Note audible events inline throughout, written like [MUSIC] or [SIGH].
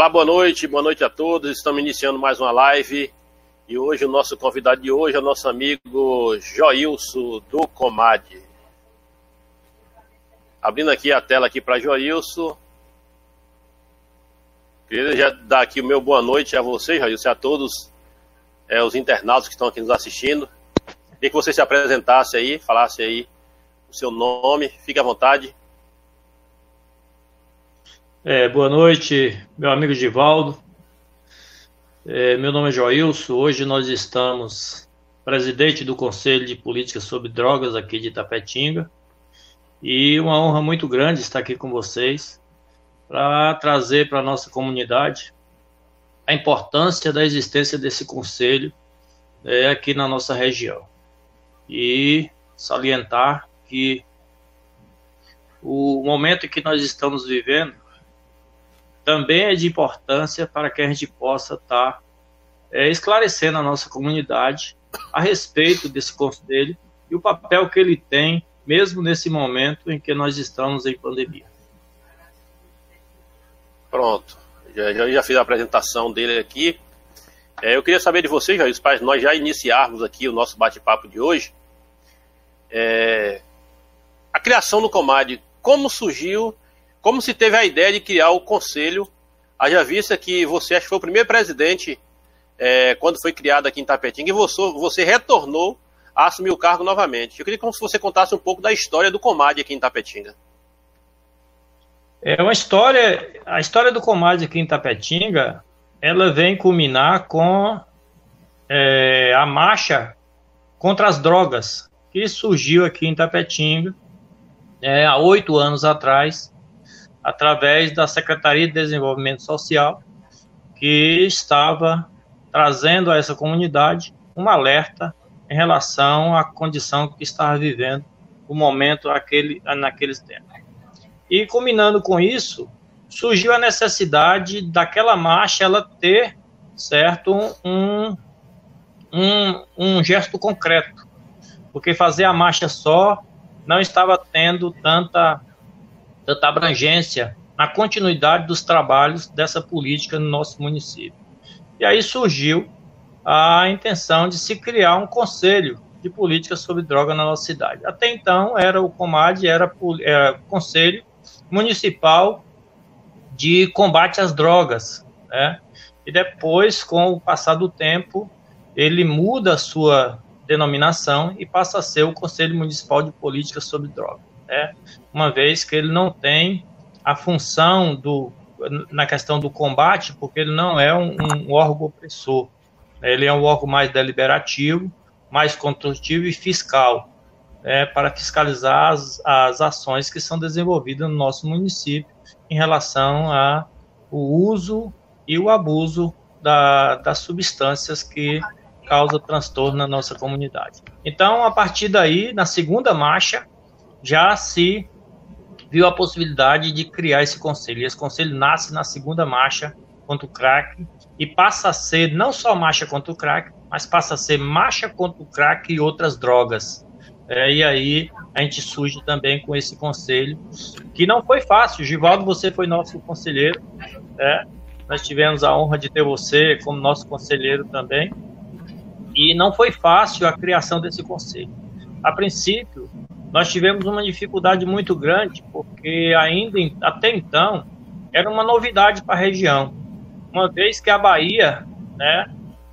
Olá, boa noite, boa noite a todos. Estamos iniciando mais uma live e hoje o nosso convidado de hoje é o nosso amigo Joilson do Comad. Abrindo aqui a tela aqui para Joilson. Queria já dar aqui o meu boa noite a você, Joilson, a todos é, os internautas que estão aqui nos assistindo. Queria que você se apresentasse aí, falasse aí o seu nome, fique à vontade. É, boa noite, meu amigo Givaldo. É, meu nome é Joilson. Hoje nós estamos presidente do Conselho de Política sobre Drogas aqui de Itapetinga. E uma honra muito grande estar aqui com vocês para trazer para a nossa comunidade a importância da existência desse conselho é, aqui na nossa região. E salientar que o momento que nós estamos vivendo também é de importância para que a gente possa estar tá, é, esclarecendo a nossa comunidade a respeito desse conselho e o papel que ele tem, mesmo nesse momento em que nós estamos em pandemia. Pronto, já, já, já fiz a apresentação dele aqui. É, eu queria saber de vocês, Jair, para nós já iniciarmos aqui o nosso bate-papo de hoje. É, a criação do Comad, como surgiu como se teve a ideia de criar o conselho? Haja vista que você acho que foi o primeiro presidente é, quando foi criado aqui em Tapetinga e você, você retornou a assumir o cargo novamente. Eu queria que você contasse um pouco da história do Comad aqui em Tapetinga. É uma história, a história do Comad aqui em Tapetinga, ela vem culminar com é, a marcha contra as drogas que surgiu aqui em Tapetinga é, há oito anos atrás, através da Secretaria de Desenvolvimento Social, que estava trazendo a essa comunidade um alerta em relação à condição que estava vivendo o momento aquele, naqueles tempos. E combinando com isso, surgiu a necessidade daquela marcha ela ter, certo, um, um, um gesto concreto, porque fazer a marcha só não estava tendo tanta tanta abrangência na continuidade dos trabalhos dessa política no nosso município. E aí surgiu a intenção de se criar um conselho de política sobre droga na nossa cidade. Até então era o Comad, era, era Conselho Municipal de Combate às Drogas, né? E depois, com o passar do tempo, ele muda a sua denominação e passa a ser o Conselho Municipal de Política sobre Drogas né? uma vez que ele não tem a função do, na questão do combate, porque ele não é um, um órgão opressor. Ele é um órgão mais deliberativo, mais construtivo e fiscal, né? para fiscalizar as, as ações que são desenvolvidas no nosso município em relação ao uso e o abuso da, das substâncias que causa transtorno na nossa comunidade. Então, a partir daí, na segunda marcha, já se viu a possibilidade de criar esse conselho. E esse conselho nasce na segunda marcha contra o crack e passa a ser não só marcha contra o crack, mas passa a ser marcha contra o crack e outras drogas. É, e aí a gente surge também com esse conselho, que não foi fácil. Givaldo, você foi nosso conselheiro. É, nós tivemos a honra de ter você como nosso conselheiro também. E não foi fácil a criação desse conselho. A princípio, nós tivemos uma dificuldade muito grande, porque ainda até então era uma novidade para a região. Uma vez que a Bahia, né,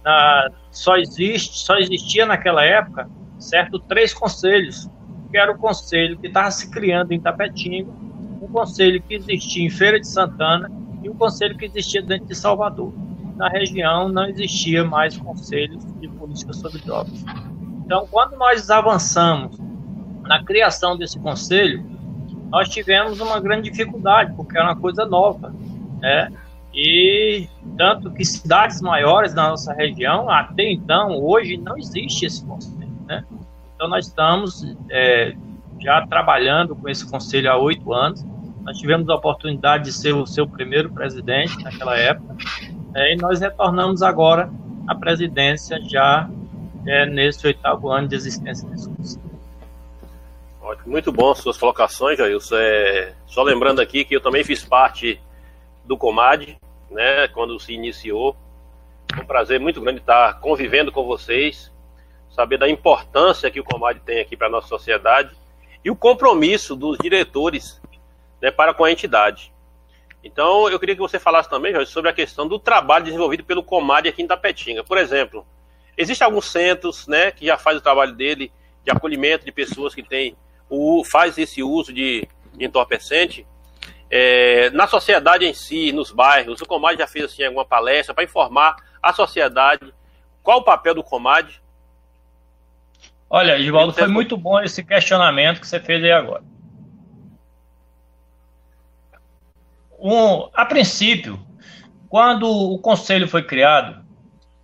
na, só existe, só existia naquela época, certo, três conselhos, que era o conselho que estava se criando em Tapetinga, um conselho que existia em Feira de Santana e um conselho que existia dentro de Salvador. Na região não existia mais conselhos de política sobre drogas. Então, quando nós avançamos na criação desse conselho, nós tivemos uma grande dificuldade, porque era uma coisa nova, né? E tanto que cidades maiores na nossa região, até então, hoje não existe esse conselho, né? Então nós estamos é, já trabalhando com esse conselho há oito anos. Nós tivemos a oportunidade de ser o seu primeiro presidente naquela época, é, e nós retornamos agora à presidência já é, nesse oitavo ano de existência desse conselho. Ótimo, muito bom suas colocações, Jailson. É, só lembrando aqui que eu também fiz parte do Comad, né, quando se iniciou. Um prazer muito grande estar convivendo com vocês, saber da importância que o Comad tem aqui para a nossa sociedade e o compromisso dos diretores né, para com a entidade. Então, eu queria que você falasse também, Jorge, sobre a questão do trabalho desenvolvido pelo Comad aqui em Tapetinga. Por exemplo, existem alguns centros né, que já faz o trabalho dele de acolhimento de pessoas que têm o, faz esse uso de entorpecente. É, na sociedade em si, nos bairros, o Comad já fez assim, alguma palestra para informar a sociedade qual o papel do Comad? Olha, Givaldo, foi muito bom esse questionamento que você fez aí agora. Um, a princípio, quando o conselho foi criado,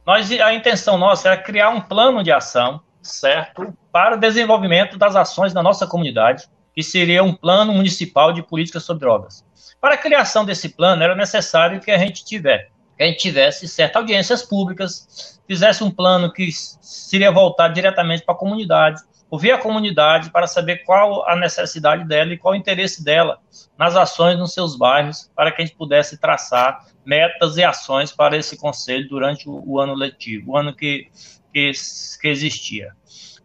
nós, a intenção nossa era criar um plano de ação, certo, para o desenvolvimento das ações na nossa comunidade, que seria um plano municipal de políticas sobre drogas. Para a criação desse plano, era necessário que a gente tivesse, que a gente tivesse certas audiências públicas, fizesse um plano que seria voltado diretamente para a comunidade, ouvir a comunidade para saber qual a necessidade dela e qual o interesse dela nas ações nos seus bairros, para que a gente pudesse traçar metas e ações para esse conselho durante o ano letivo, o ano que, que, que existia.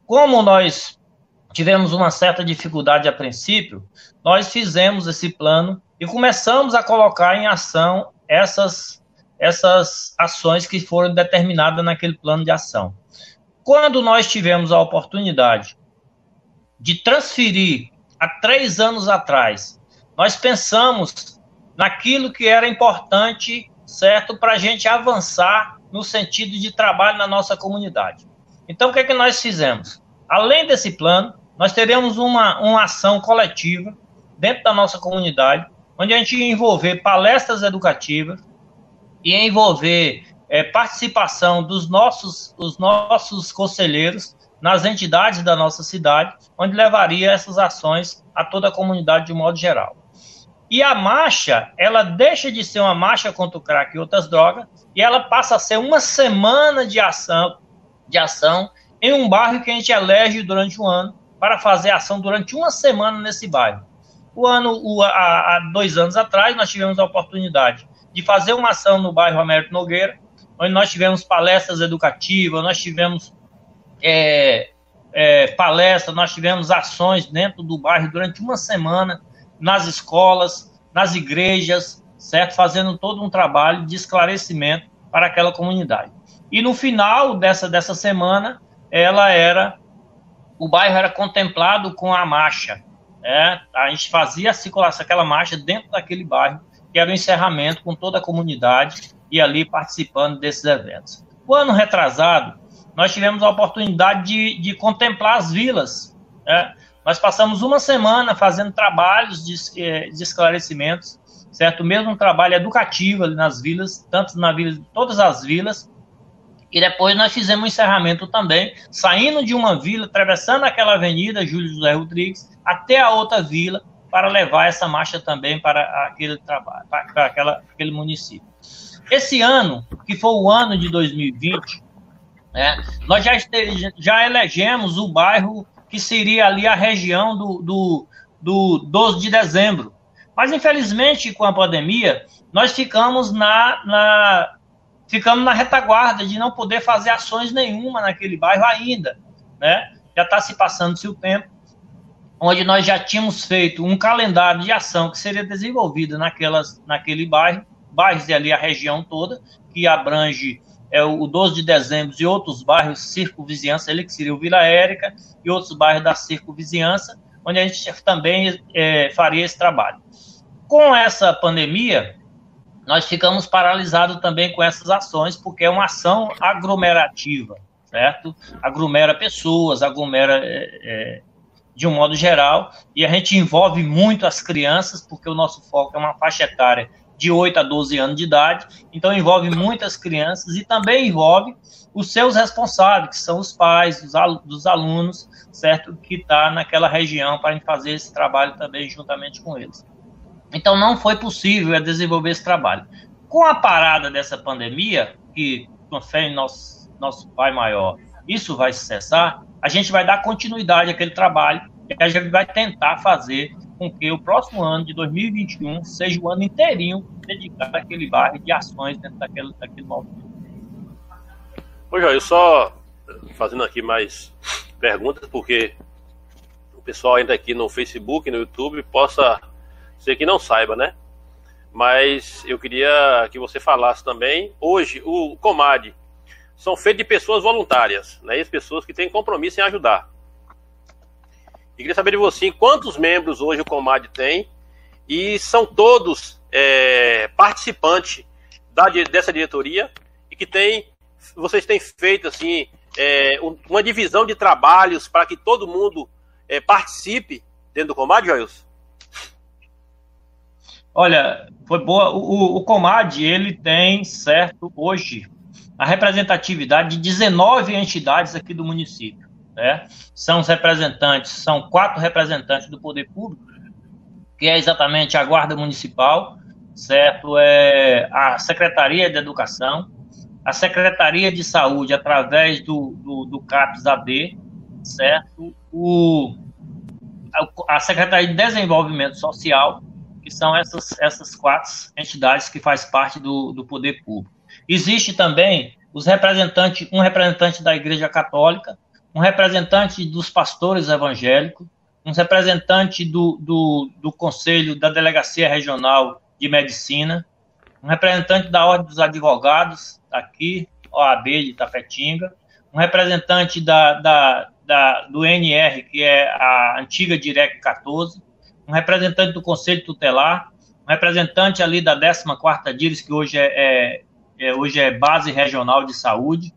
Como nós tivemos uma certa dificuldade a princípio, nós fizemos esse plano e começamos a colocar em ação essas, essas ações que foram determinadas naquele plano de ação. Quando nós tivemos a oportunidade de transferir há três anos atrás, nós pensamos naquilo que era importante, certo, para a gente avançar no sentido de trabalho na nossa comunidade. Então, o que é que nós fizemos? Além desse plano, nós teremos uma, uma ação coletiva dentro da nossa comunidade, onde a gente ia envolver palestras educativas e envolver é, participação dos nossos, os nossos conselheiros nas entidades da nossa cidade, onde levaria essas ações a toda a comunidade de modo geral. E a marcha, ela deixa de ser uma marcha contra o crack e outras drogas, e ela passa a ser uma semana de ação, de ação em um bairro que a gente elege durante um ano para fazer ação durante uma semana nesse bairro. O ano, o, há, há dois anos atrás, nós tivemos a oportunidade de fazer uma ação no bairro Américo Nogueira, onde nós tivemos palestras educativas, nós tivemos é, é, palestras, nós tivemos ações dentro do bairro durante uma semana, nas escolas, nas igrejas, certo? Fazendo todo um trabalho de esclarecimento para aquela comunidade. E no final dessa, dessa semana, ela era, o bairro era contemplado com a marcha, né? A gente fazia a circulação, aquela marcha dentro daquele bairro, que era o encerramento com toda a comunidade, e ali participando desses eventos. O ano retrasado, nós tivemos a oportunidade de, de contemplar as vilas. Né? Nós passamos uma semana fazendo trabalhos de, de esclarecimentos, certo? Mesmo um trabalho educativo ali nas vilas, tanto na vila, todas as vilas. E depois nós fizemos um encerramento também, saindo de uma vila, atravessando aquela avenida Júlio José Rodrigues, até a outra vila, para levar essa marcha também para aquele trabalho, para aquela, aquele município. Esse ano, que foi o ano de 2020, né, nós já, já elegemos o bairro que seria ali a região do, do, do 12 de dezembro. Mas, infelizmente, com a pandemia, nós ficamos na, na, ficamos na retaguarda de não poder fazer ações nenhuma naquele bairro ainda. Né? Já está se passando-se o tempo, onde nós já tínhamos feito um calendário de ação que seria desenvolvido naquelas, naquele bairro, bairros e ali a região toda, que abrange é, o 12 de dezembro e outros bairros circunvizinhança, ele que seria o Vila Érica e outros bairros da circunvizinhança, onde a gente também é, faria esse trabalho. Com essa pandemia, nós ficamos paralisados também com essas ações, porque é uma ação aglomerativa, certo? Aglomera pessoas, aglomera é, é, de um modo geral, e a gente envolve muito as crianças, porque o nosso foco é uma faixa etária de 8 a 12 anos de idade, então envolve muitas crianças e também envolve os seus responsáveis, que são os pais dos alunos, certo? Que está naquela região para fazer esse trabalho também juntamente com eles. Então não foi possível desenvolver esse trabalho. Com a parada dessa pandemia, que com fé em nosso, nosso Pai Maior, isso vai cessar, a gente vai dar continuidade àquele trabalho e a gente vai tentar fazer com que o próximo ano de 2021 seja o ano inteirinho dedicado àquele bairro de ações dentro daquele, daquele movimento. Ô, Joel, só fazendo aqui mais perguntas, porque o pessoal ainda aqui no Facebook, no YouTube, possa ser que não saiba, né? Mas eu queria que você falasse também. Hoje, o Comad são feitos de pessoas voluntárias, né? As pessoas que têm compromisso em ajudar. E queria saber de você quantos membros hoje o Comad tem e são todos é, participantes da, dessa diretoria e que tem, vocês têm feito assim é, uma divisão de trabalhos para que todo mundo é, participe dentro do Comad, Joilson? Olha, foi boa. O, o Comad ele tem certo hoje a representatividade de 19 entidades aqui do município. Né? São os representantes, são quatro representantes do poder público, que é exatamente a Guarda Municipal, certo? É a Secretaria de Educação, a Secretaria de Saúde através do, do, do AD, certo? O, a Secretaria de Desenvolvimento Social, que são essas, essas quatro entidades que faz parte do, do poder público. Existe também os representantes, um representante da Igreja Católica, um representante dos pastores evangélicos, um representante do, do, do Conselho da Delegacia Regional de Medicina, um representante da Ordem dos Advogados, aqui, OAB de Tapetinga, um representante da, da, da, do NR, que é a antiga Direc 14, um representante do Conselho Tutelar, um representante ali da 14ª DIRES, que hoje é, é, é, hoje é Base Regional de Saúde,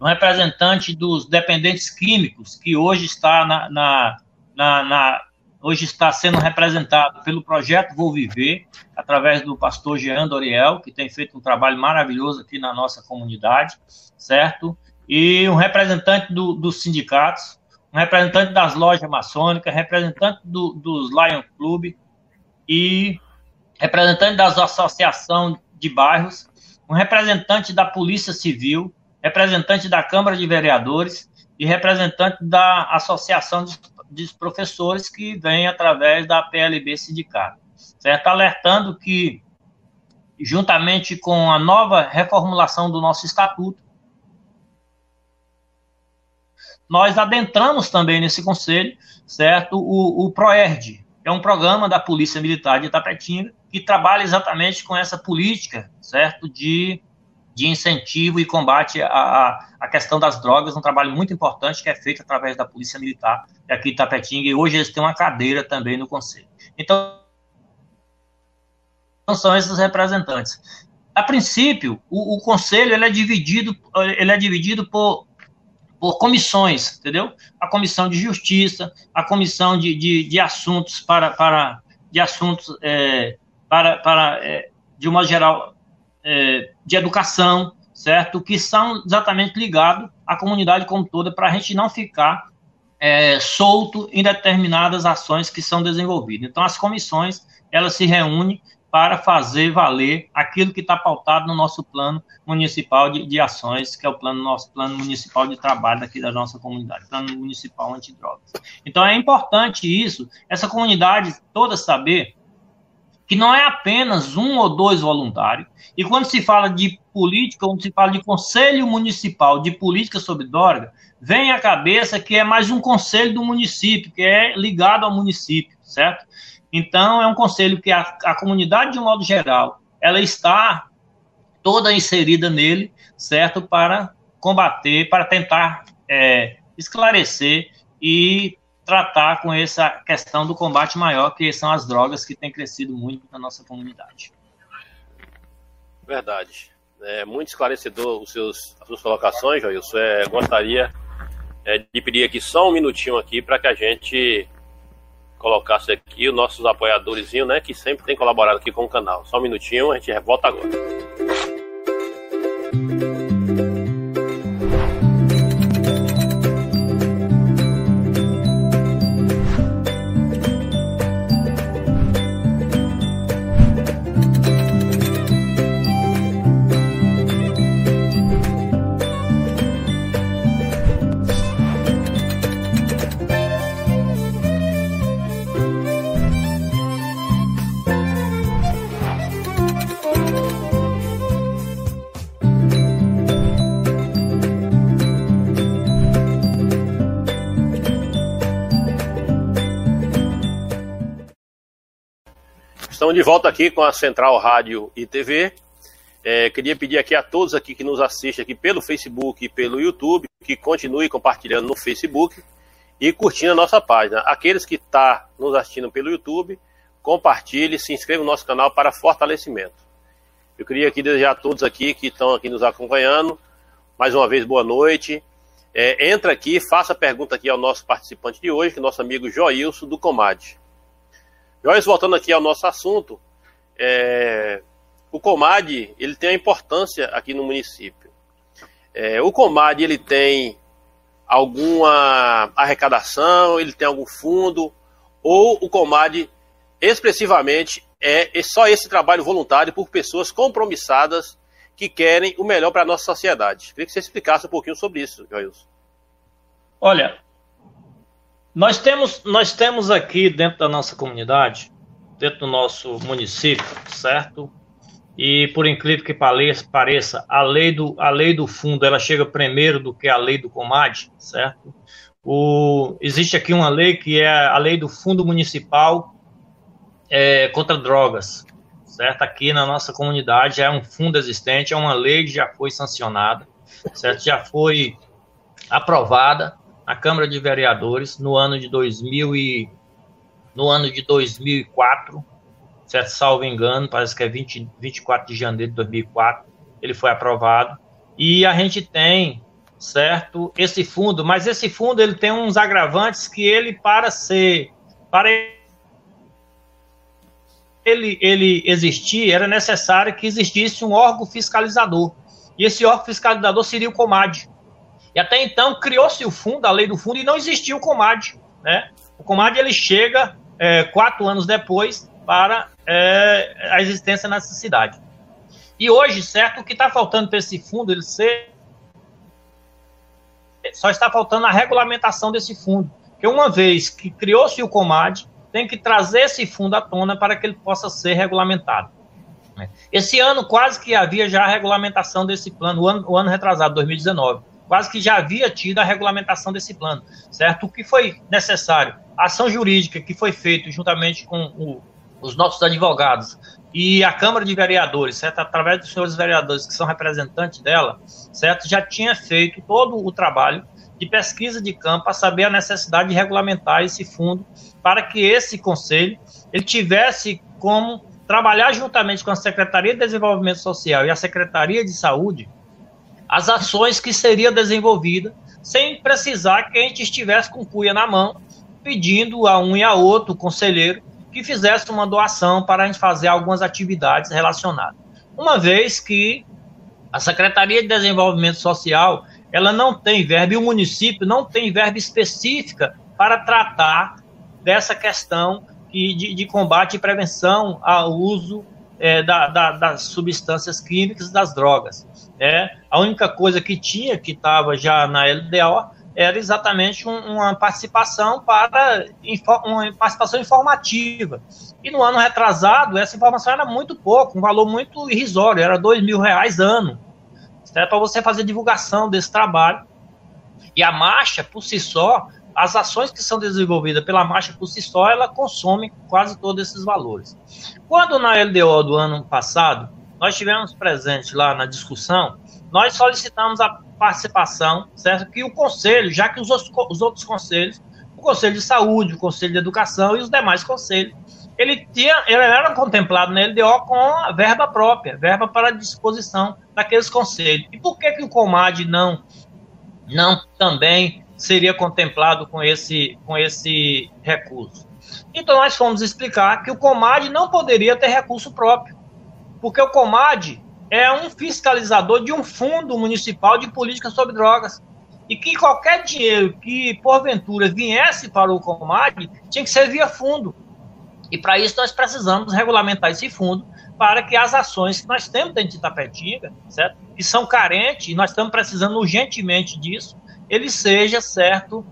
um representante dos dependentes químicos, que hoje está na, na, na, na hoje está sendo representado pelo projeto Vou Viver, através do pastor Jean Doriel, que tem feito um trabalho maravilhoso aqui na nossa comunidade, certo? E um representante do, dos sindicatos, um representante das lojas maçônicas, representante do, dos Lion Club e representante das associações de bairros, um representante da Polícia Civil, representante da Câmara de Vereadores e representante da Associação dos Professores, que vem através da PLB Sindicato, certo? Alertando que, juntamente com a nova reformulação do nosso estatuto, nós adentramos também nesse conselho, certo? O, o PROERD, que é um programa da Polícia Militar de Itapetinga, que trabalha exatamente com essa política, certo? De de incentivo e combate à, à questão das drogas, um trabalho muito importante que é feito através da Polícia Militar aqui em Tapetinga, e hoje eles têm uma cadeira também no Conselho. Então, são esses representantes. A princípio, o, o Conselho ele é dividido, ele é dividido por, por comissões, entendeu? A Comissão de Justiça, a Comissão de, de, de Assuntos para, para de assuntos é, para, para é, de uma geral é, de educação, certo? Que são exatamente ligados à comunidade como toda, para a gente não ficar é, solto em determinadas ações que são desenvolvidas. Então, as comissões, elas se reúnem para fazer valer aquilo que está pautado no nosso plano municipal de, de, ações, que é o plano nosso plano municipal de trabalho aqui da nossa comunidade, plano municipal antidrogas. Então é importante isso, essa comunidade toda saber que não é apenas um ou dois voluntários. E quando se fala de política, quando se fala de conselho municipal de política sobre droga, vem à cabeça que é mais um conselho do município, que é ligado ao município, certo? Então, é um conselho que a, a comunidade, de um modo geral, ela está toda inserida nele, certo? Para combater, para tentar é, esclarecer e tratar com essa questão do combate maior, que são as drogas que tem crescido muito na nossa comunidade. Verdade. É muito esclarecedor os seus, as suas colocações, Joilson. É, gostaria é, de pedir aqui só um minutinho aqui para que a gente colocasse aqui os nossos apoiadores, né, que sempre tem colaborado aqui com o canal. Só um minutinho, a gente volta agora. Estamos de volta aqui com a Central Rádio e TV. É, queria pedir aqui a todos aqui que nos assistem aqui pelo Facebook e pelo YouTube que continue compartilhando no Facebook e curtindo a nossa página. Aqueles que estão tá nos assistindo pelo YouTube, compartilhe, se inscreva no nosso canal para fortalecimento. Eu queria aqui desejar a todos aqui que estão aqui nos acompanhando, mais uma vez, boa noite. É, entra aqui, faça pergunta aqui ao nosso participante de hoje, que é nosso amigo Joilson do Comad. Joilson, voltando aqui ao nosso assunto, é, o Comad ele tem a importância aqui no município. É, o Comad ele tem alguma arrecadação, ele tem algum fundo, ou o Comad expressivamente é só esse trabalho voluntário por pessoas compromissadas que querem o melhor para a nossa sociedade. Queria que você explicasse um pouquinho sobre isso, Joilson. Olha, nós temos, nós temos aqui dentro da nossa comunidade, dentro do nosso município, certo? E por incrível que pareça, a lei do, a lei do fundo ela chega primeiro do que a lei do Comad, certo? O, existe aqui uma lei que é a lei do Fundo Municipal é, contra Drogas, certo? Aqui na nossa comunidade é um fundo existente, é uma lei que já foi sancionada, certo? Já foi aprovada na Câmara de Vereadores no ano de 2000 e no ano de 2004, certo? Salvo engano, parece que é 20, 24 de janeiro de 2004, ele foi aprovado. E a gente tem, certo, esse fundo, mas esse fundo ele tem uns agravantes que ele, para ser, para ele, ele existir, era necessário que existisse um órgão fiscalizador. E esse órgão fiscalizador seria o Comad. E até então criou-se o fundo, a lei do fundo, e não existia o Comad. Né? O Comad ele chega é, quatro anos depois para é, a existência nessa cidade. E hoje, certo, o que está faltando para esse fundo ele ser. Só está faltando a regulamentação desse fundo. Porque uma vez que criou-se o Comad, tem que trazer esse fundo à tona para que ele possa ser regulamentado. Esse ano quase que havia já a regulamentação desse plano, o ano, o ano retrasado, 2019, quase que já havia tido a regulamentação desse plano, certo? O que foi necessário? A ação jurídica que foi feita juntamente com o, os nossos advogados e a Câmara de Vereadores, certo? Através dos senhores vereadores que são representantes dela, certo? Já tinha feito todo o trabalho de pesquisa de campo para saber a necessidade de regulamentar esse fundo para que esse conselho ele tivesse como trabalhar juntamente com a Secretaria de Desenvolvimento Social e a Secretaria de Saúde as ações que seriam desenvolvidas sem precisar que a gente estivesse com cuia na mão pedindo a um e a outro conselheiro que fizesse uma doação para a gente fazer algumas atividades relacionadas. Uma vez que a Secretaria de Desenvolvimento Social ela não tem verba e o município não tem verba específica para tratar dessa questão de, de combate e prevenção ao uso é, da, da, das substâncias químicas e das drogas. É, a única coisa que tinha, que estava já na LDO, era exatamente um, uma participação para uma participação informativa. E no ano retrasado, essa informação era muito pouco, um valor muito irrisório, era dois mil reais ano. Era para você fazer divulgação desse trabalho. E a marcha, por si só, as ações que são desenvolvidas pela marcha por si só, ela consome quase todos esses valores. Quando na LDO do ano passado, nós tivemos presente lá na discussão, nós solicitamos a participação, certo? Que o conselho, já que os, os outros conselhos, o Conselho de Saúde, o Conselho de Educação e os demais conselhos, ele, tinha, ele era contemplado na LDO com a verba própria, verba para disposição daqueles conselhos. E por que, que o Comad não, não também seria contemplado com esse, com esse recurso? Então nós fomos explicar que o Comad não poderia ter recurso próprio, porque o Comad é um fiscalizador de um fundo municipal de política sobre drogas. E que qualquer dinheiro que, porventura, viesse para o Comad tinha que ser via fundo. E para isso nós precisamos regulamentar esse fundo para que as ações que nós temos dentro de Itapetinga, certo? Que são carentes, e nós estamos precisando urgentemente disso, ele seja, certo,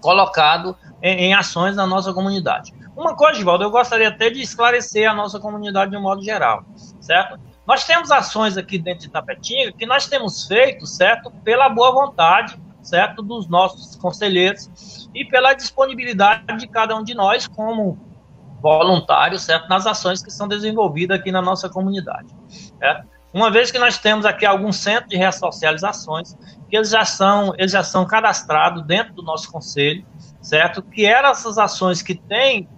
colocado em, em ações na nossa comunidade. Uma coisa, Givaldo, eu gostaria até de esclarecer a nossa comunidade de um modo geral, certo? Nós temos ações aqui dentro de Itapetinga que nós temos feito, certo, pela boa vontade, certo, dos nossos conselheiros e pela disponibilidade de cada um de nós como voluntário, certo, nas ações que são desenvolvidas aqui na nossa comunidade. Certo? Uma vez que nós temos aqui alguns centros de ressocializações, que eles já são, eles já são cadastrados dentro do nosso conselho, certo? Que eram essas ações que têm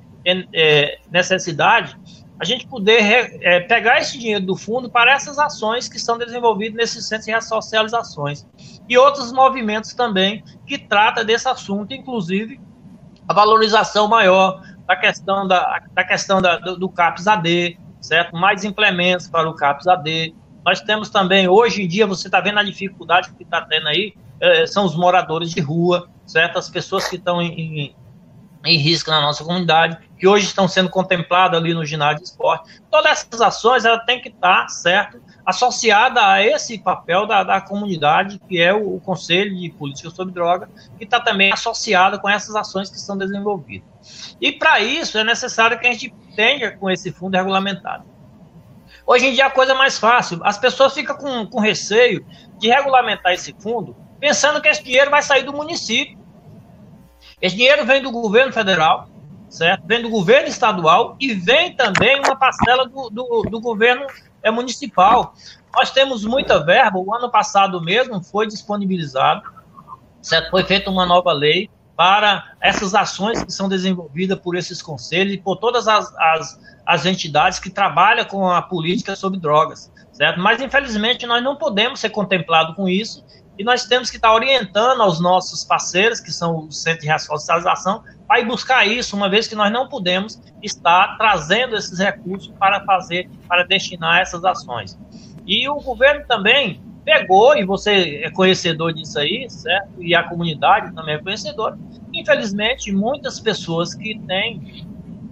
é, necessidade, a gente poder é, pegar esse dinheiro do fundo para essas ações que são desenvolvidas nesses centros de ressocializações. E outros movimentos também que tratam desse assunto, inclusive a valorização maior da questão, da, da questão da, do, do CAPS AD, certo? Mais implementos para o CAPS AD. Nós temos também, hoje em dia, você está vendo a dificuldade que está tendo aí, é, são os moradores de rua, certo? As pessoas que estão em, em, em risco na nossa comunidade, que hoje estão sendo contempladas ali no ginásio de esporte. Todas essas ações, ela tem que estar, certo? associada a esse papel da, da comunidade, que é o, o, Conselho de Política sobre Droga, que está também associado com essas ações que são desenvolvidas. E para isso é necessário que a gente tenha com esse fundo regulamentado. Hoje em dia a coisa é mais fácil, as pessoas ficam com, com receio de regulamentar esse fundo, pensando que esse dinheiro vai sair do município. Esse dinheiro vem do governo federal, certo? Vem do governo estadual e vem também uma parcela do, do, do governo é municipal. Nós temos muita verba, o ano passado mesmo foi disponibilizado, certo? foi feita uma nova lei para essas ações que são desenvolvidas por esses conselhos e por todas as, as, as entidades que trabalham com a política sobre drogas, certo? Mas, infelizmente, nós não podemos ser contemplados com isso e nós temos que estar orientando aos nossos parceiros, que são os centros de ressocialização, para ir buscar isso, uma vez que nós não podemos estar trazendo esses recursos para fazer, para destinar essas ações. E o governo também pegou, e você é conhecedor disso aí, certo? E a comunidade também é conhecedora. Infelizmente, muitas pessoas que têm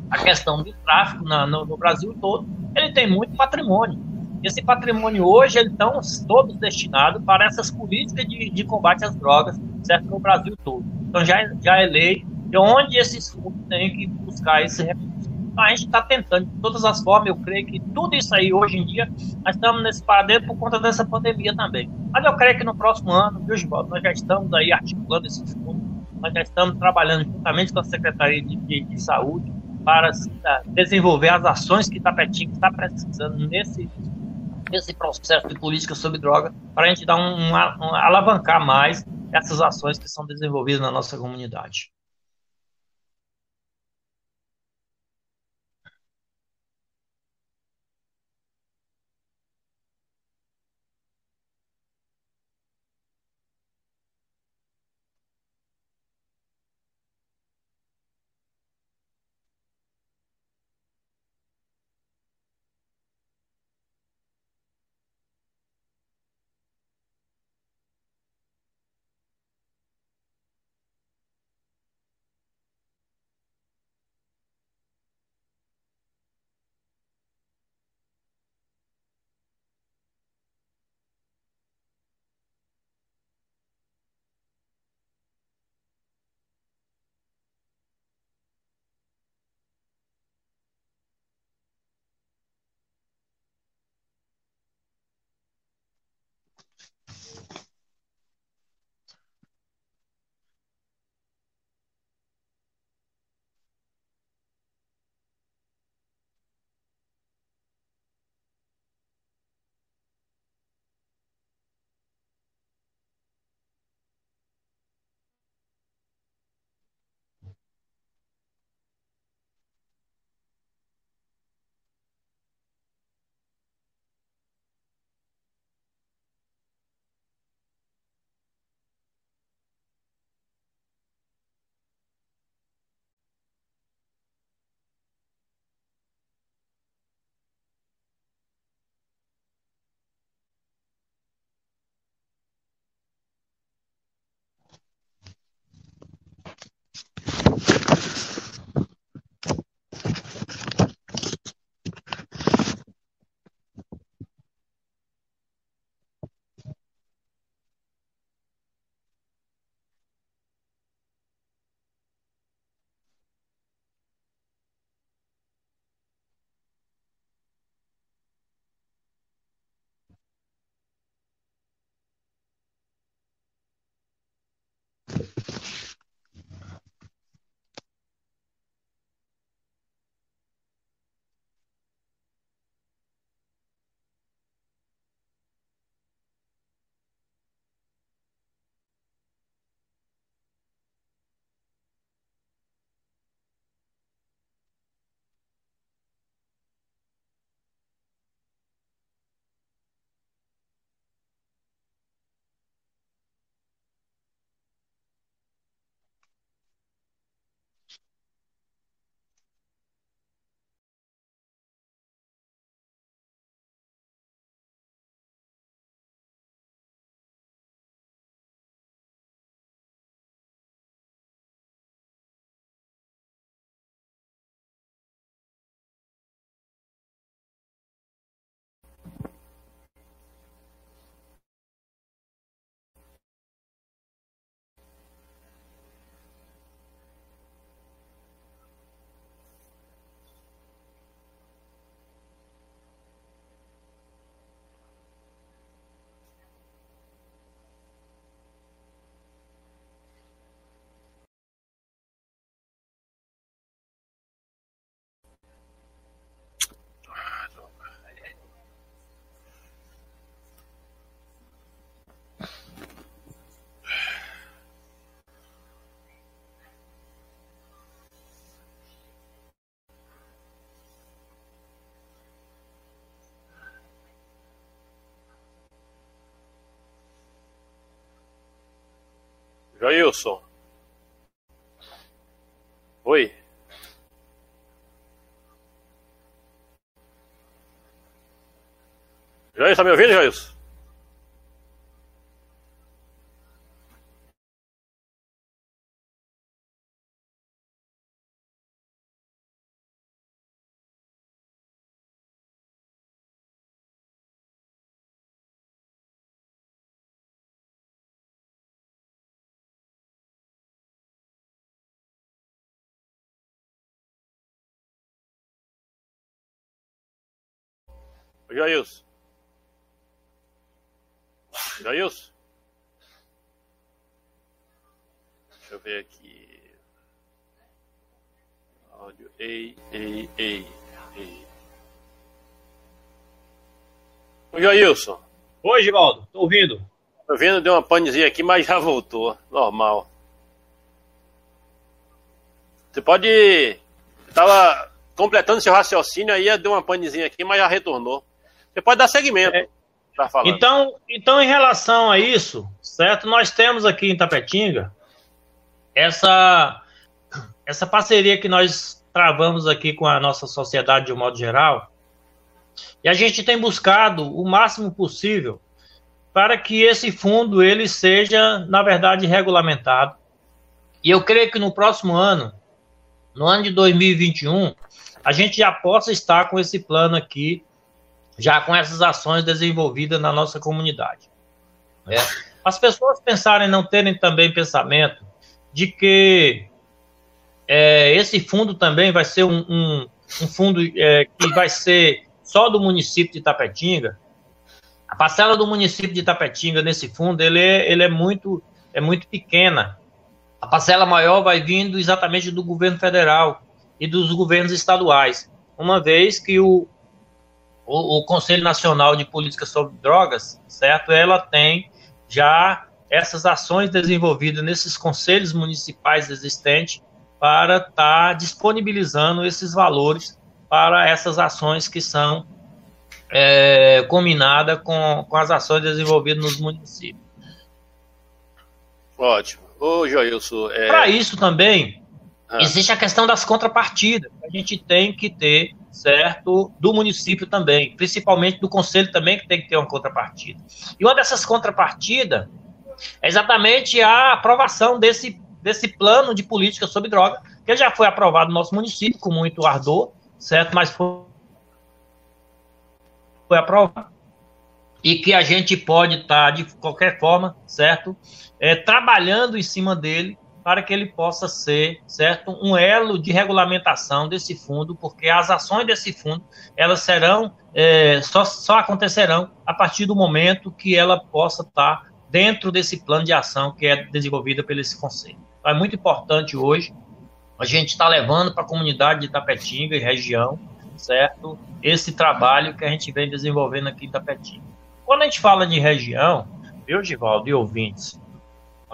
a questão de tráfico na, no, no, Brasil todo, ele tem muito patrimônio. Esse patrimônio hoje, eles estão todos destinados para essas políticas de, de combate às drogas, certo? No Brasil todo. Então já, já é lei, de onde esses fundos têm que buscar esse recurso. Então, a gente está tentando, de todas as formas, eu creio que tudo isso aí, hoje em dia, nós estamos nesse paradeiro por conta dessa pandemia também. Mas eu creio que no próximo ano, viu, Givaldo, nós já estamos aí articulando esses fundos, nós já estamos trabalhando juntamente com a Secretaria de, de, de Saúde para uh, desenvolver as ações que Tapetinho está precisando nesse, nesse processo de política sobre droga, para a gente dar um, um, alavancar mais essas ações que são desenvolvidas na nossa comunidade. Joilson. Oi. Joilson, tá me ouvindo, Joilson? Jailson. Jailson. Deixa eu ver aqui. Áudio. Ei, ei, ei, ei. O Jailson. Oi, Givaldo. Tô ouvindo. Tô ouvindo, deu uma panezinha aqui, mas já voltou. Normal. Você pode. Tava completando seu raciocínio aí, deu uma panezinha aqui, mas já retornou. Você pode dar segmento. É. Tá então, então, em relação a isso, certo? Nós temos aqui em Tapetinga essa, essa parceria que nós travamos aqui com a nossa sociedade de um modo geral. E a gente tem buscado o máximo possível para que esse fundo ele seja, na verdade, regulamentado. E eu creio que no próximo ano, no ano de 2021, a gente já possa estar com esse plano aqui já com essas ações desenvolvidas na nossa comunidade. É. As pessoas pensarem, não terem também pensamento de que é, esse fundo também vai ser um, um, um fundo é, que vai ser só do município de Tapetinga. A parcela do município de Tapetinga nesse fundo ele é, ele é, muito, é muito pequena. A parcela maior vai vindo exatamente do governo federal e dos governos estaduais, uma vez que o, o, o Conselho Nacional de Política sobre Drogas, certo? Ela tem já essas ações desenvolvidas nesses conselhos municipais existentes para estar tá disponibilizando esses valores para essas ações que são é, combinadas com, com as ações desenvolvidas nos municípios. Ótimo. Ô, Joilson. É... Para isso também, ah. existe a questão das contrapartidas. A gente tem que ter certo? Do município também, principalmente do conselho também, que tem que ter uma contrapartida. E uma dessas contrapartidas é exatamente a aprovação desse, desse plano de política sobre droga, que já foi aprovado no nosso município com muito ardor, certo? Mas foi, foi aprovado. E que a gente pode estar, tá, de qualquer forma, certo? É, trabalhando em cima dele para que ele possa ser, certo, um elo de regulamentação desse fundo, porque as ações desse fundo, elas serão, é, só, só acontecerão a partir do momento que ela possa estar dentro desse plano de ação que é desenvolvido pelo esse conselho. Então, é muito importante hoje, a gente está levando para a comunidade de Tapetinga e região, certo, esse trabalho que a gente vem desenvolvendo aqui em Tapetinga. Quando a gente fala de região, viu, Givaldo, e ouvintes,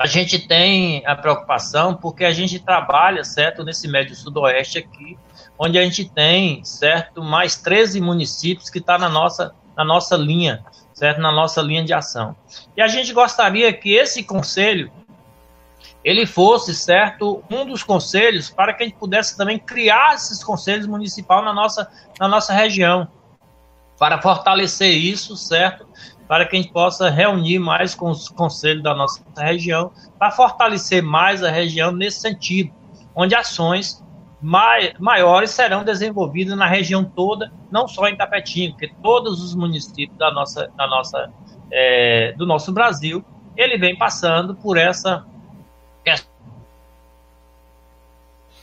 a gente tem a preocupação porque a gente trabalha, certo, nesse médio sudoeste aqui, onde a gente tem, certo, mais 13 municípios que está na nossa, na nossa linha, certo, na nossa linha de ação. E a gente gostaria que esse conselho ele fosse, certo, um dos conselhos para que a gente pudesse também criar esses conselhos municipais na nossa, na nossa região, para fortalecer isso, certo? Para que a gente possa reunir mais com os conselhos da nossa região, para fortalecer mais a região nesse sentido, onde ações mai, maiores serão desenvolvidas na região toda, não só em Tapetinho, porque todos os municípios da nossa, da nossa, é, do nosso Brasil, ele vem passando por essa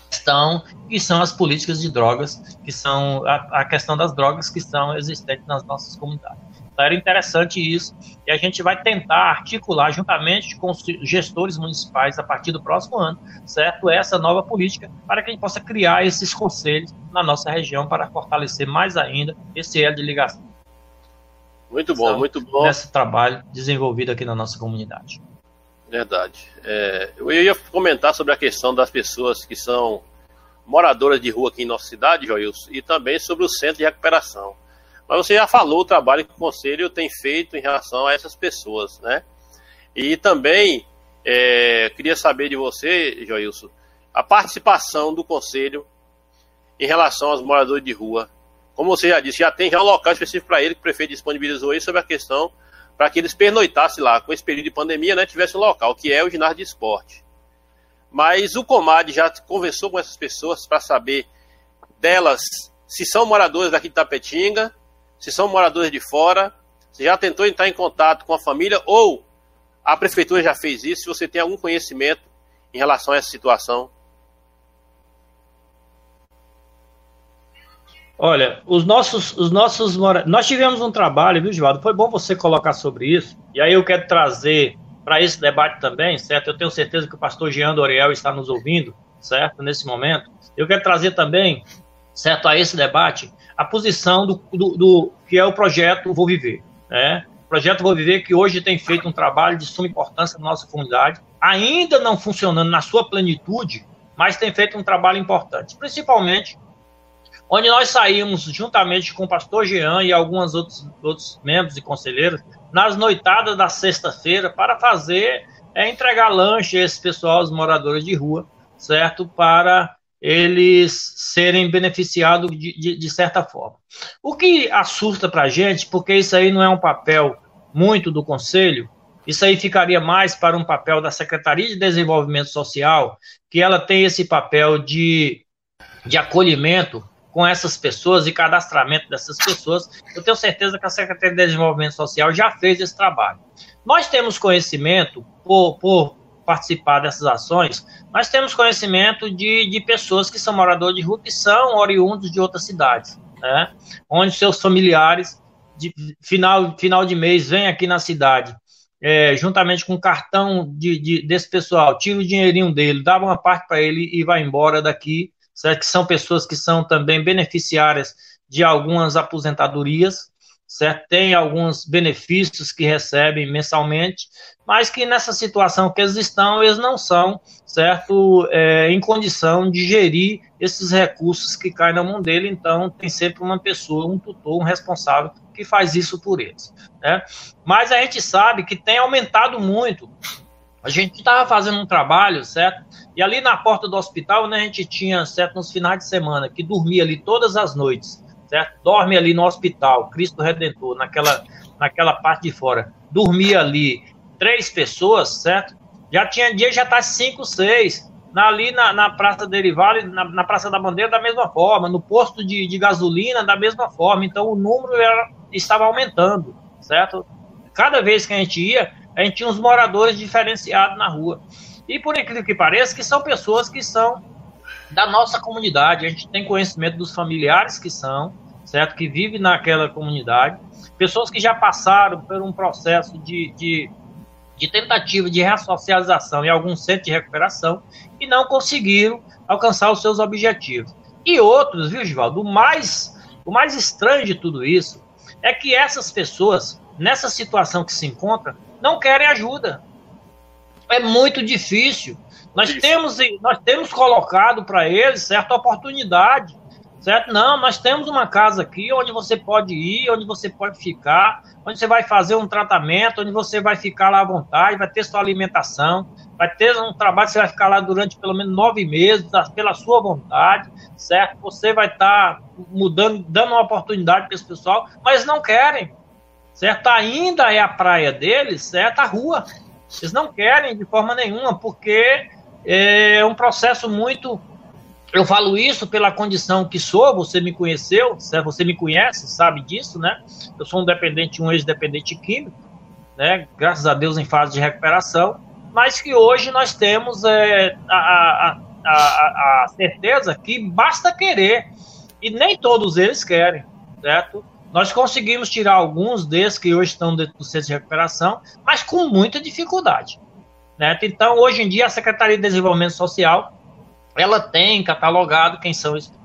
questão que são as políticas de drogas, que são a, a questão das drogas que são existentes nas nossas comunidades. Então, era interessante isso. E a gente vai tentar articular juntamente com os gestores municipais a partir do próximo ano, certo? Essa nova política para que a gente possa criar esses conselhos na nossa região para fortalecer mais ainda esse elo de ligação. Muito bom, muito bom. Nesse trabalho desenvolvido aqui na nossa comunidade. Verdade. É, eu ia comentar sobre a questão das pessoas que são moradoras de rua aqui em nossa cidade, Joilson, e também sobre o centro de recuperação. Mas você já falou o trabalho que o Conselho tem feito em relação a essas pessoas, né? E também É, queria saber de você, Joilson, a participação do Conselho em relação aos moradores de rua. Como você já disse, já tem já um local específico para ele, que o prefeito disponibilizou aí sobre a questão para que eles pernoitassem lá, com esse período de pandemia, né, tivesse um local, que é o ginásio de esporte. Mas o Comad já conversou com essas pessoas para saber delas se são moradores daqui de Tapetinga, se são moradores de fora, se já tentou entrar em contato com a família ou a prefeitura já fez isso, se você tem algum conhecimento em relação a essa situação. Olha, os nossos, os nossos nós tivemos um trabalho, viu, Givaldo? Foi bom você colocar sobre isso. E aí eu quero trazer para esse debate também, certo? Eu tenho certeza que o pastor Jean Doriel está nos ouvindo, certo? Nesse momento. Eu quero trazer também, certo, a esse debate, a posição do, do, do que é o projeto Vou Viver, né? O projeto Vou Viver que hoje tem feito um trabalho de suma importância na nossa comunidade, ainda não funcionando na sua plenitude, mas tem feito um trabalho importante, principalmente onde nós saímos juntamente com o pastor Jean e alguns outros, outros membros e conselheiros nas noitadas da sexta-feira para fazer, é, entregar lanche a esse pessoal, os moradores de rua, certo? Para eles serem beneficiados de, de, de certa forma. O que assusta para a gente, porque isso aí não é um papel muito do Conselho, isso aí ficaria mais para um papel da Secretaria de Desenvolvimento Social, que ela tem esse papel de, de acolhimento com essas pessoas e cadastramento dessas pessoas. Eu tenho certeza que a Secretaria de Desenvolvimento Social já fez esse trabalho. Nós temos conhecimento, por, por participar dessas ações, nós temos conhecimento de, de pessoas que são moradores de rua, que são oriundos de outras cidades, né? onde seus familiares, de final, final de mês, vêm aqui na cidade, é, juntamente com o cartão de, de, desse pessoal, tira o dinheirinho dele, dá uma parte para ele e vai embora daqui certo? que são pessoas que são também beneficiárias de algumas aposentadorias, certo? Tem alguns benefícios que recebem mensalmente, mas que nessa situação que eles estão, eles não são, certo, é, em condição de gerir esses recursos que caem na mão dele, então tem sempre uma pessoa, um tutor, um responsável que faz isso por eles, né? Mas a gente sabe que tem aumentado muito a gente estava fazendo um trabalho, certo? E ali na porta do hospital, né, a gente tinha, certo, nos finais de semana, que dormia ali todas as noites, certo? Dorme ali no hospital, Cristo Redentor, naquela, naquela parte de fora. Dormia ali três pessoas, certo? Já tinha dia, já tá cinco, seis. Ali na, na Praça Derivale, na, na, Praça da Bandeira, da mesma forma. No posto de, de gasolina, da mesma forma. Então, o número era, estava aumentando, certo? Cada vez que a gente ia, a gente tinha uns moradores diferenciados na rua. E por incrível que pareça, que são pessoas que são da nossa comunidade. A gente tem conhecimento dos familiares que são, certo? Que vivem naquela comunidade. Pessoas que já passaram por um processo de, de, de tentativa de ressocialização em algum centro de recuperação e não conseguiram alcançar os seus objetivos. E outros, viu, Givaldo? O mais, o mais estranho de tudo isso é que essas pessoas, nessa situação que se encontram, não querem ajuda. É muito difícil. Nós temos, nós temos colocado para eles certa oportunidade, certo? Não, nós temos uma casa aqui onde você pode ir, onde você pode ficar, onde você vai fazer um tratamento, onde você vai ficar lá à vontade, vai ter sua alimentação, vai ter um trabalho, você vai ficar lá durante pelo menos nove meses, pela sua vontade, certo? Você vai estar tá mudando, dando uma oportunidade para esse pessoal, mas não querem certo? Ainda é a praia deles, certo? A rua. Eles não querem de forma nenhuma, porque é um processo muito. Eu falo isso pela condição que sou, você me conheceu, você me conhece, sabe disso, né? Eu sou um dependente, um ex-dependente químico, né? Graças a Deus em fase de recuperação, mas que hoje nós temos é, a, a, a, a certeza que basta querer, e nem todos eles querem, certo? Nós conseguimos tirar alguns desses que hoje estão dentro do centro de recuperação, mas com muita dificuldade. Né? Então, hoje em dia, a Secretaria de Desenvolvimento Social ela tem catalogado quem são esses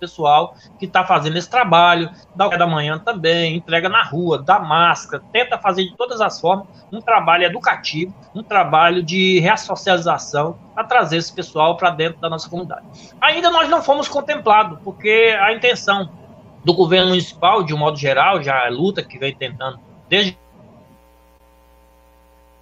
pessoal que está fazendo esse trabalho, dá o da manhã também, entrega na rua, dá máscara, tenta fazer de todas as formas um trabalho educativo, um trabalho de reassocialização para trazer esse pessoal para dentro da nossa comunidade. Ainda nós não fomos contemplados, porque a intenção do governo municipal, de um modo geral, já é luta que vem tentando desde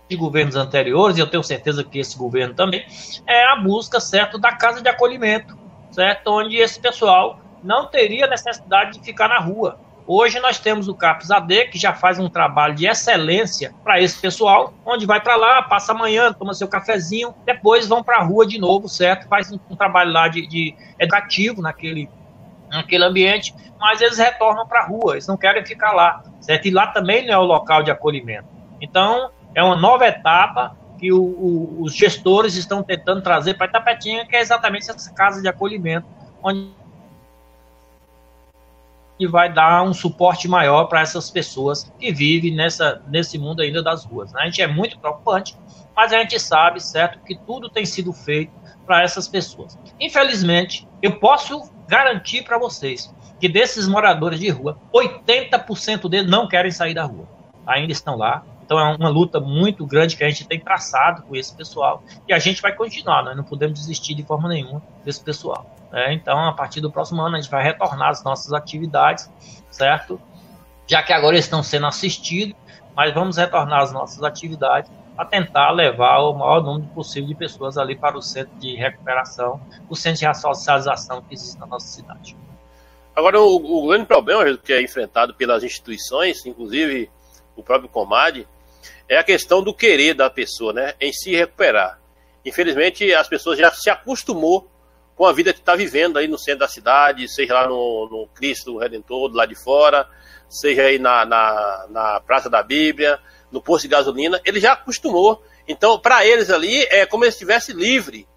de governos anteriores, e eu tenho certeza que esse governo também, é a busca, certo, da casa de acolhimento, certo, onde esse pessoal não teria necessidade de ficar na rua. Hoje nós temos o CAPS AD, que já faz um trabalho de excelência para esse pessoal, onde vai para lá, passa amanhã, toma seu cafezinho, depois vão para a rua de novo, certo? Faz um, um trabalho lá de, de educativo naquele, naquele ambiente, mas eles retornam para a rua, eles não querem ficar lá, certo? E lá também não é o local de acolhimento. Então, é uma nova etapa que o, o, os gestores estão tentando trazer para Itapetinha, que é exatamente essa casa de acolhimento, onde e vai dar um suporte maior para essas pessoas que vivem nessa, nesse mundo ainda das ruas. Né? A gente é muito preocupante, mas a gente sabe, certo, que tudo tem sido feito para essas pessoas. Infelizmente, eu posso garantir para vocês que desses moradores de rua, 80% deles não querem sair da rua. Ainda estão lá, então é uma luta muito grande que a gente tem traçado com esse pessoal e a gente vai continuar, nós não podemos desistir de forma nenhuma desse pessoal. Né? Então, a partir do próximo ano, a gente vai retornar às nossas atividades, certo? Já que agora estão sendo assistidos, mas vamos retornar às nossas atividades para tentar levar o maior número possível de pessoas ali para o centro de recuperação, o centro de ressocialização que existe na nossa cidade. Agora, o, o grande problema que é enfrentado pelas instituições, inclusive o próprio Comad, é a questão do querer da pessoa, né, em se recuperar. Infelizmente, as pessoas já se acostumou com a vida que está vivendo aí no centro da cidade, seja lá no, no Cristo Redentor, lado de fora, seja aí na, na, na Praça da Bíblia, no posto de gasolina, ele já acostumou. Então, para eles ali, é como se estivesse livre.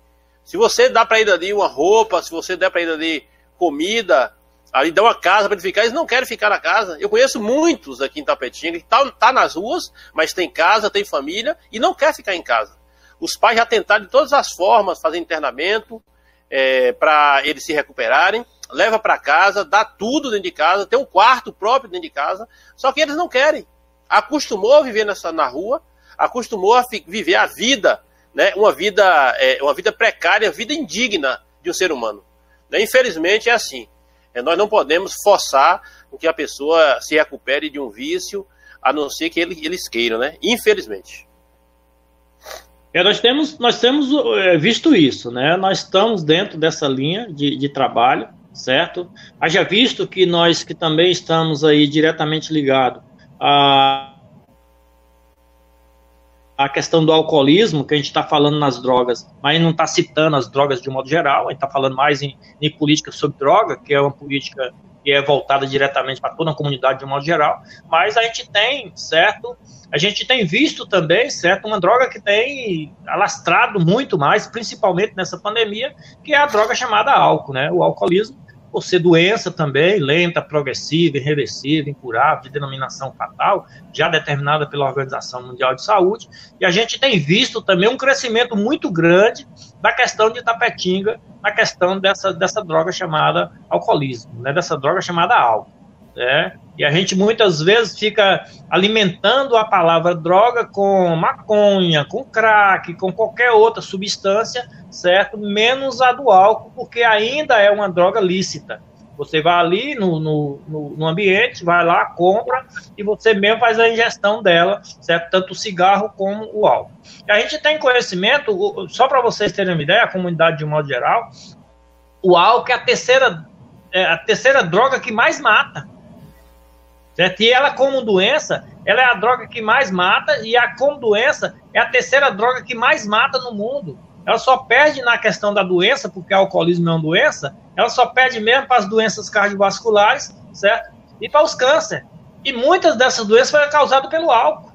Se você dá para ele ali uma roupa, se você der para ele ali comida, ali dá uma casa para ele ficar, eles não querem ficar na casa. Eu conheço muitos aqui em Tapetinga que tá, tá nas ruas, mas tem casa, tem família e não quer ficar em casa. Os pais já tentaram de todas as formas fazer internamento é, para eles se recuperarem, leva para casa, dá tudo dentro de casa, tem um quarto próprio dentro de casa, só que eles não querem. Acostumou a viver nessa, na rua, acostumou a viver a vida, né, uma vida, é, uma vida precária, vida indigna de um ser humano. Né? Infelizmente é assim. É, nós não podemos forçar que a pessoa se recupere de um vício, a não ser que ele, eles queiram, né? Infelizmente. É, nós temos, nós temos é, visto isso, né? Nós estamos dentro dessa linha de, de trabalho, certo? Haja visto que nós que também estamos aí diretamente ligados a a questão do alcoolismo, que a gente está falando nas drogas, mas não está citando as drogas de um modo geral, a gente está falando mais em, em, política sobre droga, que é uma política que é voltada diretamente para toda a comunidade de um modo geral, mas a gente tem, certo? A gente tem visto também, certo, uma droga que tem alastrado muito mais, principalmente nessa pandemia, que é a droga chamada álcool, né? O alcoolismo por ser doença também, lenta, progressiva, irreversível, incurável, de denominação fatal, já determinada pela Organização Mundial de Saúde, e a gente tem visto também um crescimento muito grande da questão de Tapetinga, na questão dessa, dessa droga chamada alcoolismo, né, dessa droga chamada álcool. Né? E a gente muitas vezes fica alimentando a palavra droga com maconha, com crack, com qualquer outra substância, certo? Menos a do álcool, porque ainda é uma droga lícita. Você vai ali no, no, no, ambiente, vai lá, compra e você mesmo faz a ingestão dela, certo? Tanto o cigarro como o álcool. E a gente tem conhecimento, só para vocês terem uma ideia, a comunidade de modo geral, o álcool é a terceira, é a terceira droga que mais mata. Certo? E ela, como doença, ela é a droga que mais mata, e a como doença é a terceira droga que mais mata no mundo. Ela só perde na questão da doença, porque o alcoolismo é uma doença, ela só perde mesmo para as doenças cardiovasculares, certo? E para os cânceres. E muitas dessas doenças foram causadas pelo álcool.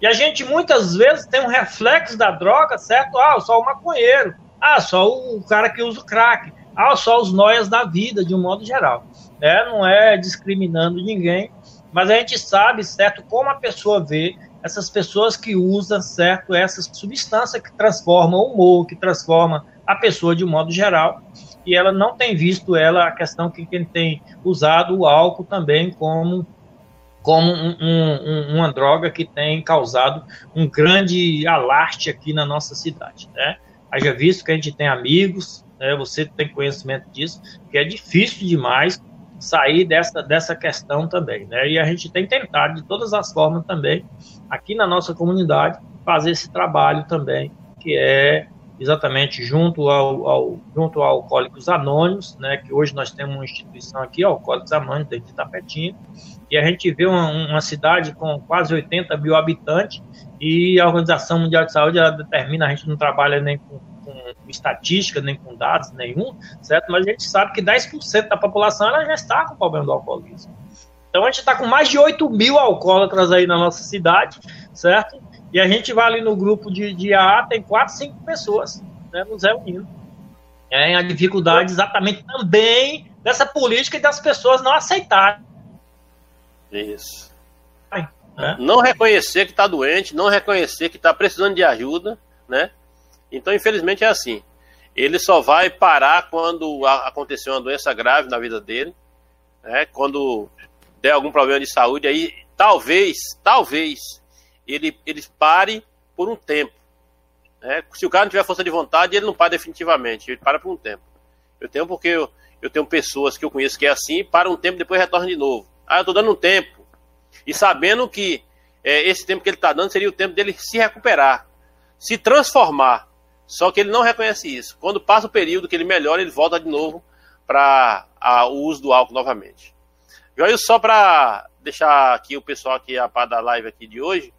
E a gente muitas vezes tem um reflexo da droga, certo? Ah, só o maconheiro. Ah, só o cara que usa o crack. Ah, só os noias da vida, de um modo geral. É, não é discriminando ninguém, mas a gente sabe, certo, como a pessoa vê essas pessoas que usam, certo, essas substâncias que transformam o humor, que transforma a pessoa de um modo geral, e ela não tem visto ela, a questão que quem tem usado o álcool também como como um, um, uma droga que tem causado um grande alarde aqui na nossa cidade, né? Haja visto que a gente tem amigos, né, você tem conhecimento disso, que é difícil demais sair dessa, dessa questão também. Né? E a gente tem tentado, de todas as formas também, aqui na nossa comunidade, fazer esse trabalho também, que é exatamente junto ao, ao, junto ao Alcoólicos Anônimos, né, que hoje nós temos uma instituição aqui, Alcoólicos Anônimos, dentro de Tapetinho, e a gente vê uma, uma, cidade com quase 80 mil habitantes e a Organização Mundial de Saúde ela determina, a gente não trabalha nem com, estatística, nem com dados nenhum, certo? Mas a gente sabe que 10% da população ela já está com problema do alcoolismo. Então a gente está com mais de 8 mil alcoólatras aí na nossa cidade, certo? E a gente vai ali no grupo de, de AA, tem 4, 5 pessoas né, nos reunindo. É a dificuldade exatamente também dessa política e das pessoas não aceitarem. Isso. É. Não reconhecer que está doente, não reconhecer que está precisando de ajuda, né? Então, infelizmente, é assim. Ele só vai parar quando acontecer uma doença grave na vida dele, né? Quando der algum problema de saúde, aí talvez, talvez ele, ele pare por um tempo. Né? Se o cara não tiver força de vontade, ele não para definitivamente, ele para por um tempo. Eu tenho porque eu, eu tenho pessoas que eu conheço que é assim, para um tempo, depois retorna de novo. Ah, eu estou dando um tempo. E sabendo que é, esse tempo que ele está dando seria o tempo dele se recuperar, se transformar. Só que ele não reconhece isso. Quando passa o período que ele melhora, ele volta de novo para o uso do álcool novamente. Joia, só para deixar aqui o pessoal aqui a par da live aqui de hoje,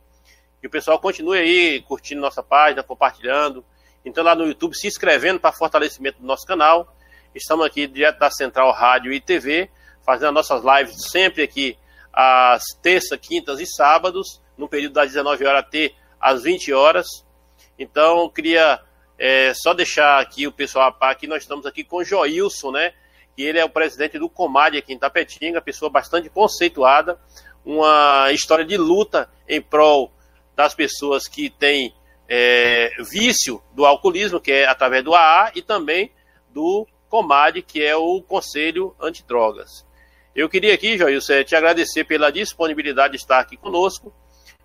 que o pessoal continue aí curtindo nossa página, compartilhando. Então lá no YouTube, se inscrevendo para fortalecimento do nosso canal. Estamos aqui direto da Central Rádio e TV, fazendo as nossas lives sempre aqui às terças, quintas e sábados, no período das 19 horas até às 20 horas. Então, queria é, só deixar aqui o pessoal a par que nós estamos aqui com o Joilson, né? Que ele é o presidente do Comad aqui em Tapetinga, pessoa bastante conceituada, uma história de luta em prol das pessoas que têm é, vício do alcoolismo, que é através do AA, e também do COMAD, que é o Conselho Antidrogas. Eu queria aqui, Joilson, te agradecer pela disponibilidade de estar aqui conosco,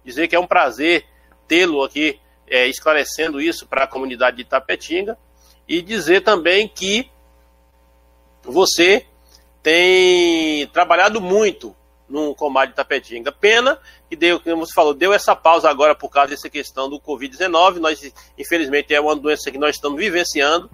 dizer que é um prazer tê-lo aqui é, esclarecendo isso para a comunidade de Tapetinga e dizer também que você tem trabalhado muito no Comad de Tapetinga. Pena que deu, como você falou, deu essa pausa agora por causa dessa questão do Covid-19. Nós, infelizmente, é uma doença que nós estamos vivenciando.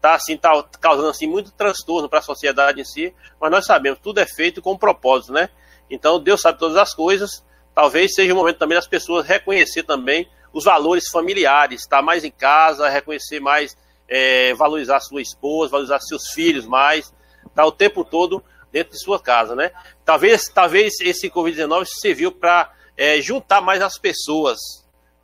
Tá, assim, tá causando assim, muito transtorno para a sociedade em si, mas nós sabemos, tudo é feito com propósito, né? Então Deus sabe todas as coisas. Talvez seja o momento também das pessoas reconhecer também os valores familiares, estar tá mais em casa, reconhecer mais, é, valorizar sua esposa, valorizar seus filhos mais, tá o tempo todo dentro de sua casa, né? Talvez, talvez esse Covid-19 serviu para é, juntar mais as pessoas,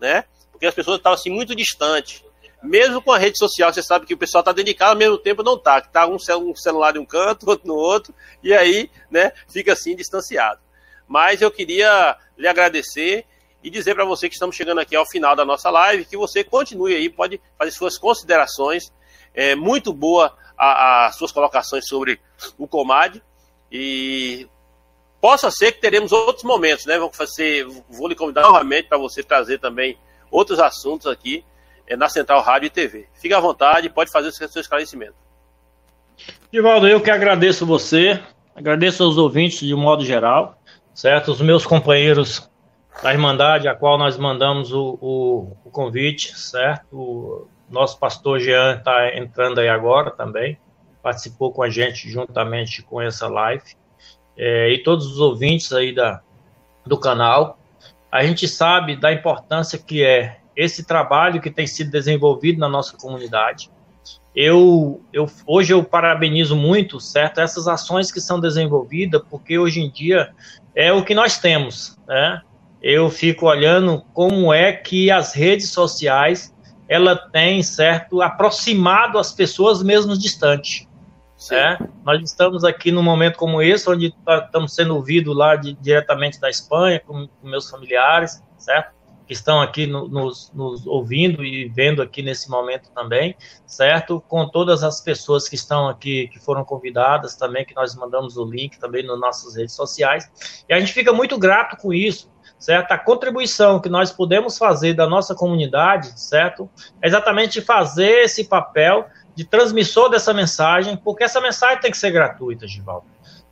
né? Porque as pessoas estavam assim muito distantes. Mesmo com a rede social, você sabe que o pessoal está dentro de casa, ao mesmo tempo não está, que está um celular em um canto, [LAUGHS] outro no outro, e aí, né, fica assim distanciado. Mas eu queria lhe agradecer e dizer para você que estamos chegando aqui ao final da nossa live, que você continue aí, pode fazer suas considerações. É muito boa as suas colocações sobre o Comad. E possa ser que teremos outros momentos, né? Vamos fazer, vou lhe convidar novamente para você trazer também outros assuntos aqui é, na Central Rádio e TV. Fique à vontade, pode fazer o seu esclarecimento. Divaldo, eu que agradeço você, agradeço aos ouvintes de modo geral, certo? Os meus companheiros da Irmandade, a qual nós mandamos o, o, o convite, certo? O nosso pastor Jean está entrando aí agora também, participou com a gente juntamente com essa live, é, e todos os ouvintes aí da, do canal. A gente sabe da importância que é esse trabalho que tem sido desenvolvido na nossa comunidade. Eu, eu hoje eu parabenizo muito, certo, essas ações que são desenvolvidas, porque hoje em dia é o que nós temos, né? Eu fico olhando como é que as redes sociais ela tem certo aproximado as pessoas mesmo distantes. É, nós estamos aqui num momento como esse, onde tá, estamos sendo ouvidos lá de, diretamente da Espanha, com, com, meus familiares, certo? Que estão aqui no, nos, nos, ouvindo e vendo aqui nesse momento também, certo? Com todas as pessoas que estão aqui, que foram convidadas também, que nós mandamos o link também nas nossas redes sociais. E a gente fica muito grato com isso, certo? A contribuição que nós podemos fazer da nossa comunidade, certo? É exatamente fazer esse papel de transmissor dessa mensagem, porque essa mensagem tem que ser gratuita, Givaldo.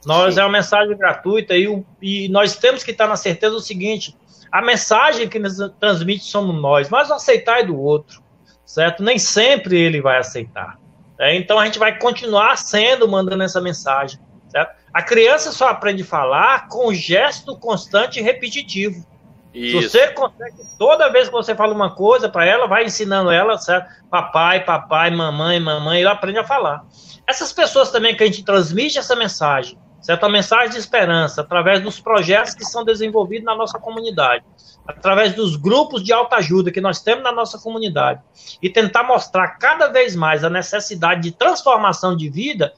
Nós Sim. é uma mensagem gratuita e, e nós temos que estar na certeza do seguinte: A mensagem que nos transmite somos nós, mas o aceitar é do outro, certo? Nem sempre ele vai aceitar. É, então a gente vai continuar sendo mandando essa mensagem, certo? A criança só aprende a falar com gesto constante e repetitivo. Isso. Se você consegue, toda vez que você fala uma coisa para ela, vai ensinando ela, certo? Papai, papai, mamãe, mamãe, ela aprende a falar. Essas pessoas também que a gente transmite essa mensagem, certo? A mensagem de esperança, através dos projetos que são desenvolvidos na nossa comunidade, através dos grupos de autoajuda que nós temos na nossa comunidade, e tentar mostrar cada vez mais a necessidade de transformação de vida,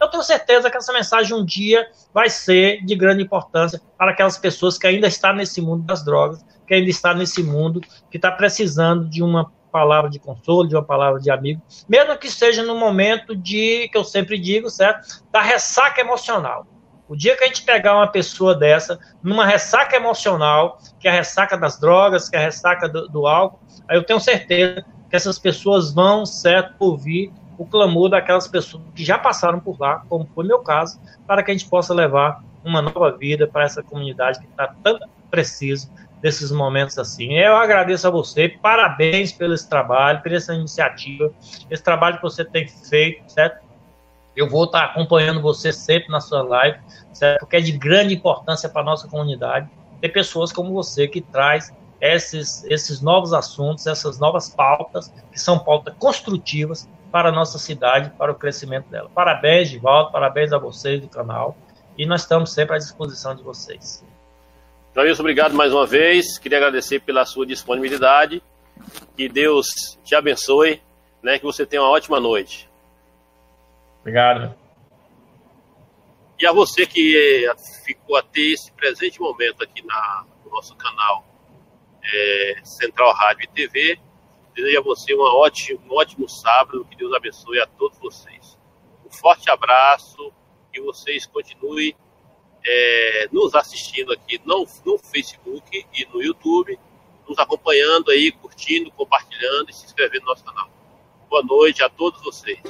eu tenho certeza que essa mensagem um dia vai ser de grande importância para aquelas pessoas que ainda estão nesse mundo das drogas, que ainda está nesse mundo, que está precisando de uma palavra de consolo, de uma palavra de amigo, mesmo que seja no momento de, que eu sempre digo, certo? Da ressaca emocional. O dia que a gente pegar uma pessoa dessa, numa ressaca emocional, que é a ressaca das drogas, que é a ressaca do, do álcool, aí eu tenho certeza que essas pessoas vão, certo, ouvir o clamor daquelas pessoas que já passaram por lá, como foi meu caso, para que a gente possa levar uma nova vida para essa comunidade que está tanto preciso desses momentos assim. Eu agradeço a você, parabéns pelo esse trabalho, por essa iniciativa, esse trabalho que você tem feito, certo? Eu vou estar acompanhando você sempre na sua live, certo? Porque é de grande importância para a nossa comunidade ter pessoas como você que traz esses, esses novos assuntos, essas novas pautas, que são pautas construtivas para a nossa cidade, para o crescimento dela. Parabéns, de volta, parabéns a vocês do canal, e nós estamos sempre à disposição de vocês. Joilson, obrigado mais uma vez. Queria agradecer pela sua disponibilidade. Que Deus te abençoe, né? Que você tenha uma ótima noite. Obrigado. E a você que eh, ficou até esse presente momento aqui na, no nosso canal é, Central Rádio e TV, desejo a você uma ótimo, um ótimo sábado. Que Deus abençoe a todos vocês. Um forte abraço. Que vocês continuem é, nos assistindo aqui no, no Facebook e no YouTube, nos acompanhando aí, curtindo, compartilhando e se inscrevendo no nosso canal. Boa noite a todos vocês.